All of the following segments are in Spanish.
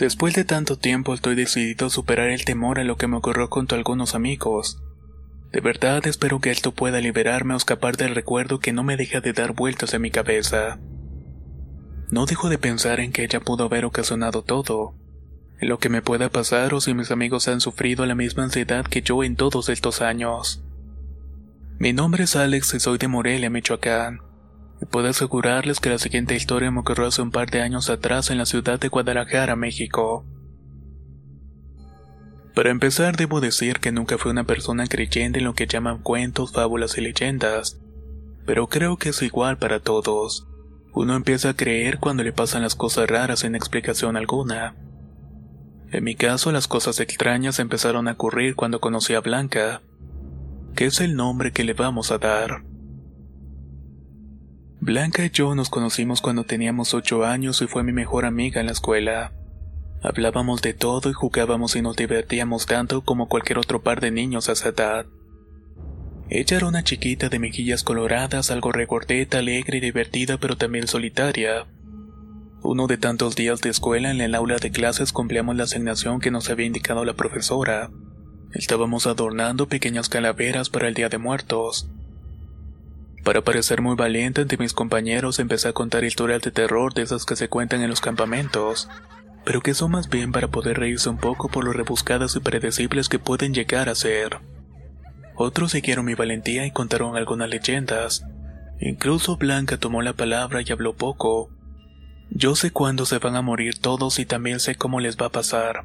Después de tanto tiempo estoy decidido a superar el temor a lo que me ocurrió junto a algunos amigos. De verdad espero que esto pueda liberarme o escapar del recuerdo que no me deja de dar vueltas en mi cabeza. No dejo de pensar en que ella pudo haber ocasionado todo, en lo que me pueda pasar o si mis amigos han sufrido la misma ansiedad que yo en todos estos años. Mi nombre es Alex y soy de Morelia, Michoacán. Puedo asegurarles que la siguiente historia me ocurrió hace un par de años atrás en la ciudad de Guadalajara, México. Para empezar, debo decir que nunca fui una persona creyente en lo que llaman cuentos, fábulas y leyendas, pero creo que es igual para todos. Uno empieza a creer cuando le pasan las cosas raras sin explicación alguna. En mi caso, las cosas extrañas empezaron a ocurrir cuando conocí a Blanca, que es el nombre que le vamos a dar. Blanca y yo nos conocimos cuando teníamos ocho años y fue mi mejor amiga en la escuela. Hablábamos de todo y jugábamos y nos divertíamos tanto como cualquier otro par de niños a esa edad. Ella era una chiquita de mejillas coloradas, algo regordeta, alegre y divertida, pero también solitaria. Uno de tantos días de escuela en el aula de clases cumplíamos la asignación que nos había indicado la profesora. Estábamos adornando pequeñas calaveras para el Día de Muertos. Para parecer muy valiente ante mis compañeros empecé a contar historias de terror de esas que se cuentan en los campamentos, pero que son más bien para poder reírse un poco por lo rebuscadas y predecibles que pueden llegar a ser. Otros siguieron mi valentía y contaron algunas leyendas. Incluso Blanca tomó la palabra y habló poco. Yo sé cuándo se van a morir todos y también sé cómo les va a pasar,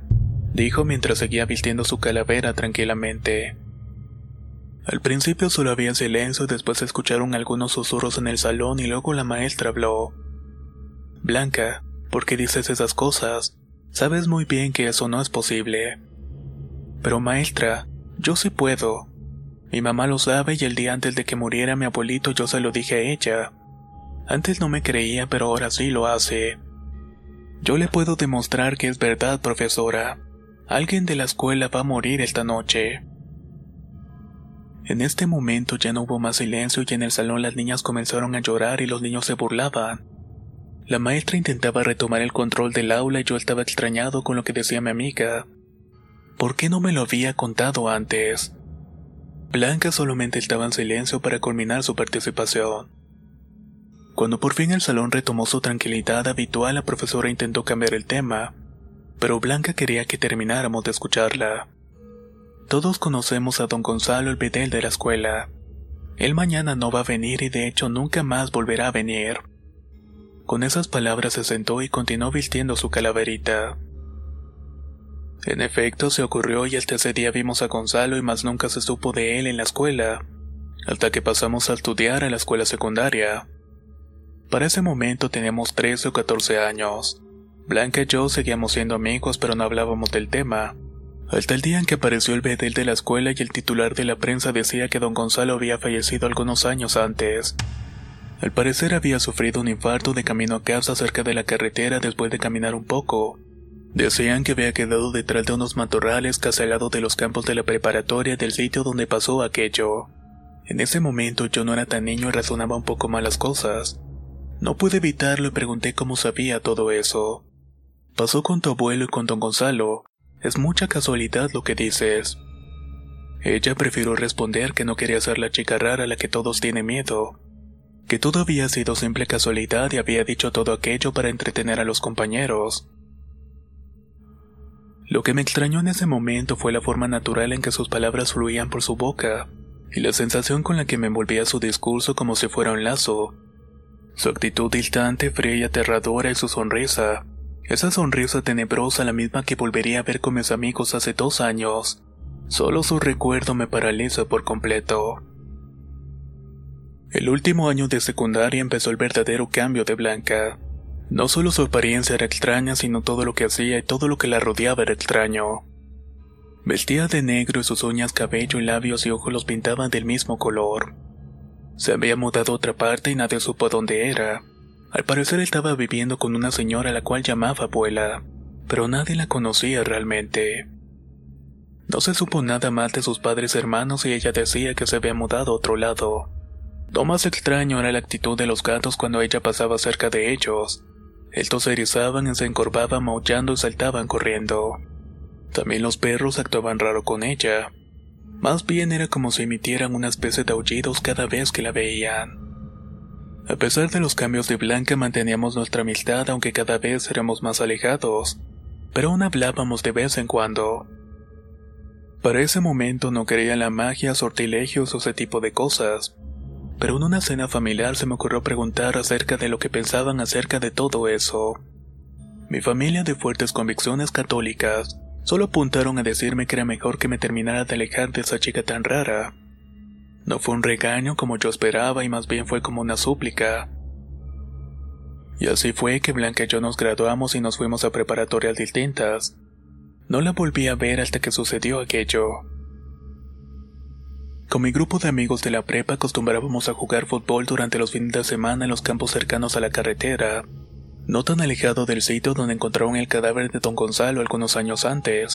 dijo mientras seguía vistiendo su calavera tranquilamente. Al principio solo había silencio después escucharon algunos susurros en el salón y luego la maestra habló. Blanca, ¿por qué dices esas cosas? Sabes muy bien que eso no es posible. Pero maestra, yo sí puedo. Mi mamá lo sabe y el día antes de que muriera mi abuelito yo se lo dije a ella. Antes no me creía, pero ahora sí lo hace. Yo le puedo demostrar que es verdad, profesora. Alguien de la escuela va a morir esta noche. En este momento ya no hubo más silencio y en el salón las niñas comenzaron a llorar y los niños se burlaban. La maestra intentaba retomar el control del aula y yo estaba extrañado con lo que decía mi amiga. ¿Por qué no me lo había contado antes? Blanca solamente estaba en silencio para culminar su participación. Cuando por fin el salón retomó su tranquilidad habitual, la profesora intentó cambiar el tema, pero Blanca quería que termináramos de escucharla. Todos conocemos a don Gonzalo el bedel de la escuela. Él mañana no va a venir y de hecho nunca más volverá a venir. Con esas palabras se sentó y continuó vistiendo su calaverita. En efecto, se ocurrió y hasta ese día vimos a Gonzalo y más nunca se supo de él en la escuela, hasta que pasamos a estudiar a la escuela secundaria. Para ese momento teníamos 13 o 14 años. Blanca y yo seguíamos siendo amigos pero no hablábamos del tema. Hasta el día en que apareció el bedel de la escuela y el titular de la prensa decía que don Gonzalo había fallecido algunos años antes. Al parecer había sufrido un infarto de camino a casa cerca de la carretera después de caminar un poco. Decían que había quedado detrás de unos matorrales casi al lado de los campos de la preparatoria del sitio donde pasó aquello. En ese momento yo no era tan niño y razonaba un poco mal las cosas. No pude evitarlo y pregunté cómo sabía todo eso. Pasó con tu abuelo y con don Gonzalo. Es mucha casualidad lo que dices. Ella prefirió responder que no quería ser la chica rara a la que todos tienen miedo. Que todo había sido simple casualidad y había dicho todo aquello para entretener a los compañeros. Lo que me extrañó en ese momento fue la forma natural en que sus palabras fluían por su boca, y la sensación con la que me envolvía su discurso como si fuera un lazo. Su actitud distante, fría y aterradora y su sonrisa. Esa sonrisa tenebrosa la misma que volvería a ver con mis amigos hace dos años. Solo su recuerdo me paraliza por completo. El último año de secundaria empezó el verdadero cambio de Blanca. No solo su apariencia era extraña, sino todo lo que hacía y todo lo que la rodeaba era extraño. Vestía de negro y sus uñas, cabello, labios y ojos los pintaban del mismo color. Se había mudado a otra parte y nadie supo dónde era. Al parecer estaba viviendo con una señora a la cual llamaba abuela, pero nadie la conocía realmente. No se supo nada más de sus padres hermanos y ella decía que se había mudado a otro lado. Lo más extraño era la actitud de los gatos cuando ella pasaba cerca de ellos. Estos se erizaban y se encorvaban maullando y saltaban corriendo. También los perros actuaban raro con ella. Más bien era como si emitieran una especie de aullidos cada vez que la veían. A pesar de los cambios de Blanca manteníamos nuestra amistad aunque cada vez éramos más alejados, pero aún hablábamos de vez en cuando. Para ese momento no creía en la magia, sortilegios o ese tipo de cosas, pero en una cena familiar se me ocurrió preguntar acerca de lo que pensaban acerca de todo eso. Mi familia de fuertes convicciones católicas solo apuntaron a decirme que era mejor que me terminara de alejar de esa chica tan rara. No fue un regaño como yo esperaba y más bien fue como una súplica. Y así fue que Blanca y yo nos graduamos y nos fuimos a preparatorias distintas. No la volví a ver hasta que sucedió aquello. Con mi grupo de amigos de la prepa acostumbrábamos a jugar fútbol durante los fines de semana en los campos cercanos a la carretera, no tan alejado del sitio donde encontraron el cadáver de don Gonzalo algunos años antes.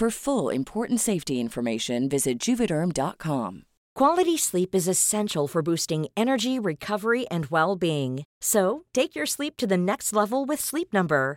For full important safety information, visit juvederm.com. Quality sleep is essential for boosting energy, recovery, and well being. So, take your sleep to the next level with Sleep Number.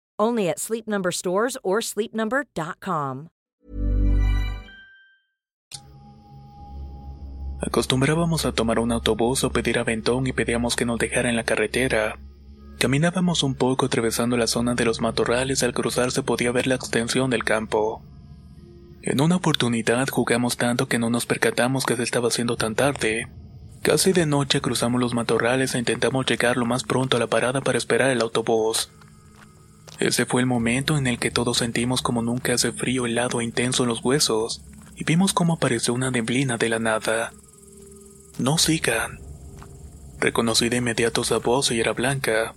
Only at Sleep Number stores or sleepnumber.com. Acostumbrábamos a tomar un autobús o pedir aventón y pedíamos que nos dejara en la carretera. Caminábamos un poco atravesando la zona de los matorrales al cruzar se podía ver la extensión del campo. En una oportunidad jugamos tanto que no nos percatamos que se estaba haciendo tan tarde. Casi de noche cruzamos los matorrales e intentamos llegar lo más pronto a la parada para esperar el autobús. Ese fue el momento en el que todos sentimos como nunca hace frío helado e intenso en los huesos, y vimos cómo apareció una neblina de la nada. No sigan. Reconocí de inmediato esa voz y era Blanca.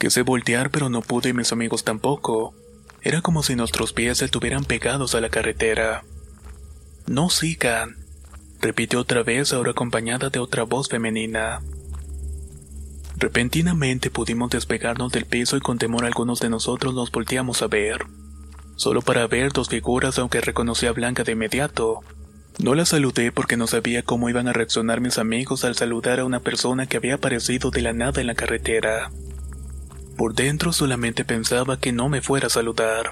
Quise voltear pero no pude y mis amigos tampoco. Era como si nuestros pies estuvieran pegados a la carretera. No sigan, repitió otra vez ahora acompañada de otra voz femenina. Repentinamente pudimos despegarnos del piso y con temor algunos de nosotros nos volteamos a ver. Solo para ver dos figuras aunque reconocí a Blanca de inmediato. No la saludé porque no sabía cómo iban a reaccionar mis amigos al saludar a una persona que había aparecido de la nada en la carretera. Por dentro solamente pensaba que no me fuera a saludar.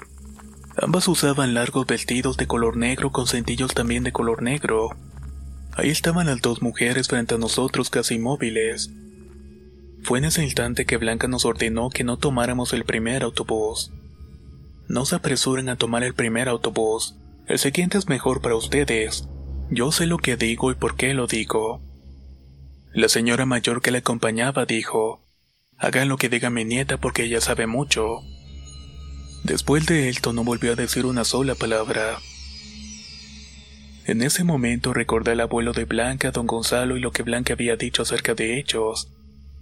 Ambas usaban largos vestidos de color negro con cintillos también de color negro. Ahí estaban las dos mujeres frente a nosotros casi inmóviles. Fue en ese instante que Blanca nos ordenó que no tomáramos el primer autobús. No se apresuren a tomar el primer autobús. El siguiente es mejor para ustedes. Yo sé lo que digo y por qué lo digo. La señora mayor que la acompañaba dijo, Hagan lo que diga mi nieta porque ella sabe mucho. Después de esto no volvió a decir una sola palabra. En ese momento recordé al abuelo de Blanca, don Gonzalo y lo que Blanca había dicho acerca de ellos.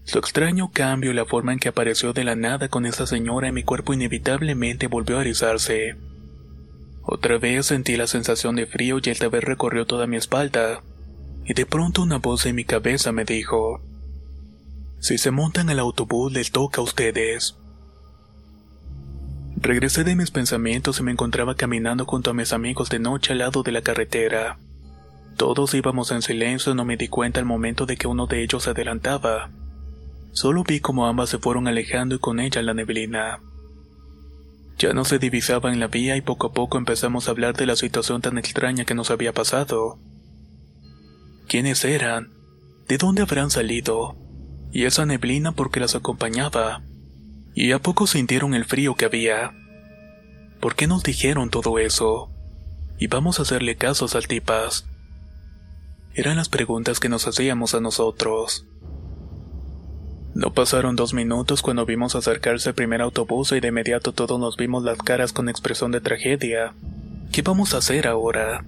Su extraño cambio y la forma en que apareció de la nada con esa señora en mi cuerpo inevitablemente volvió a erizarse. Otra vez sentí la sensación de frío y el vez recorrió toda mi espalda. Y de pronto una voz en mi cabeza me dijo, Si se montan al autobús les toca a ustedes. Regresé de mis pensamientos y me encontraba caminando junto a mis amigos de noche al lado de la carretera. Todos íbamos en silencio y no me di cuenta al momento de que uno de ellos se adelantaba. Solo vi como ambas se fueron alejando y con ella la neblina. Ya no se divisaba en la vía y poco a poco empezamos a hablar de la situación tan extraña que nos había pasado. ¿Quiénes eran? ¿De dónde habrán salido? ¿Y esa neblina por qué las acompañaba? Y a poco sintieron el frío que había. ¿Por qué nos dijeron todo eso? Y vamos a hacerle caso a tipas. Eran las preguntas que nos hacíamos a nosotros. No pasaron dos minutos cuando vimos acercarse el primer autobús y de inmediato todos nos vimos las caras con expresión de tragedia. ¿Qué vamos a hacer ahora?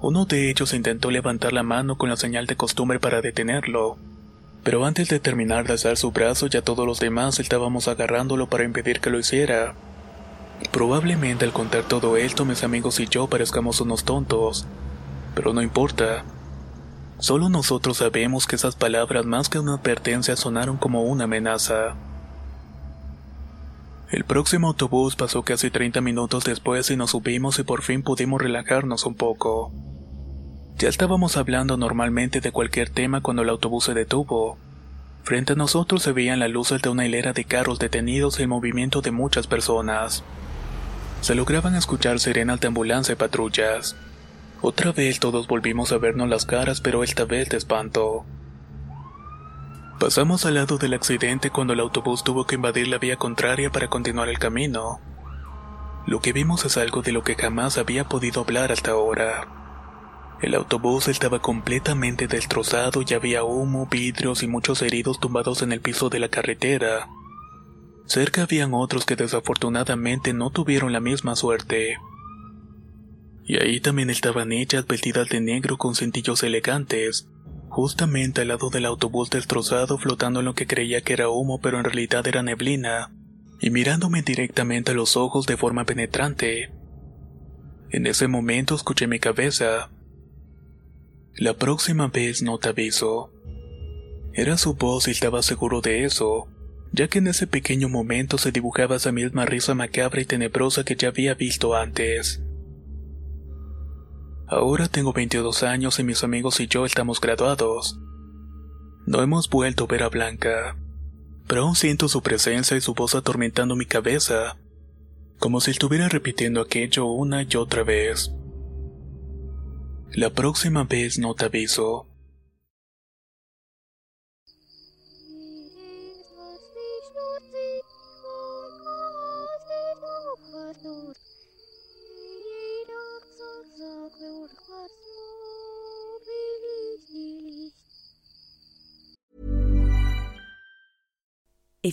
Uno de ellos intentó levantar la mano con la señal de costumbre para detenerlo, pero antes de terminar de alzar su brazo ya todos los demás estábamos agarrándolo para impedir que lo hiciera. Probablemente al contar todo esto mis amigos y yo parezcamos unos tontos, pero no importa. Solo nosotros sabemos que esas palabras más que una advertencia sonaron como una amenaza. El próximo autobús pasó casi 30 minutos después y nos subimos y por fin pudimos relajarnos un poco. Ya estábamos hablando normalmente de cualquier tema cuando el autobús se detuvo. Frente a nosotros se veían las luces de una hilera de carros detenidos y el movimiento de muchas personas. Se lograban escuchar sirenas de ambulancia y patrullas. Otra vez todos volvimos a vernos las caras, pero esta vez de espanto. Pasamos al lado del accidente cuando el autobús tuvo que invadir la vía contraria para continuar el camino. Lo que vimos es algo de lo que jamás había podido hablar hasta ahora. El autobús estaba completamente destrozado y había humo, vidrios y muchos heridos tumbados en el piso de la carretera. Cerca habían otros que desafortunadamente no tuvieron la misma suerte. Y ahí también estaban ellas vestidas de negro con cintillos elegantes, justamente al lado del autobús destrozado flotando en lo que creía que era humo pero en realidad era neblina, y mirándome directamente a los ojos de forma penetrante. En ese momento escuché mi cabeza, la próxima vez no te aviso. Era su voz y estaba seguro de eso, ya que en ese pequeño momento se dibujaba esa misma risa macabra y tenebrosa que ya había visto antes. Ahora tengo 22 años y mis amigos y yo estamos graduados. No hemos vuelto a ver a Blanca, pero aún siento su presencia y su voz atormentando mi cabeza, como si estuviera repitiendo aquello una y otra vez. La próxima vez no te aviso.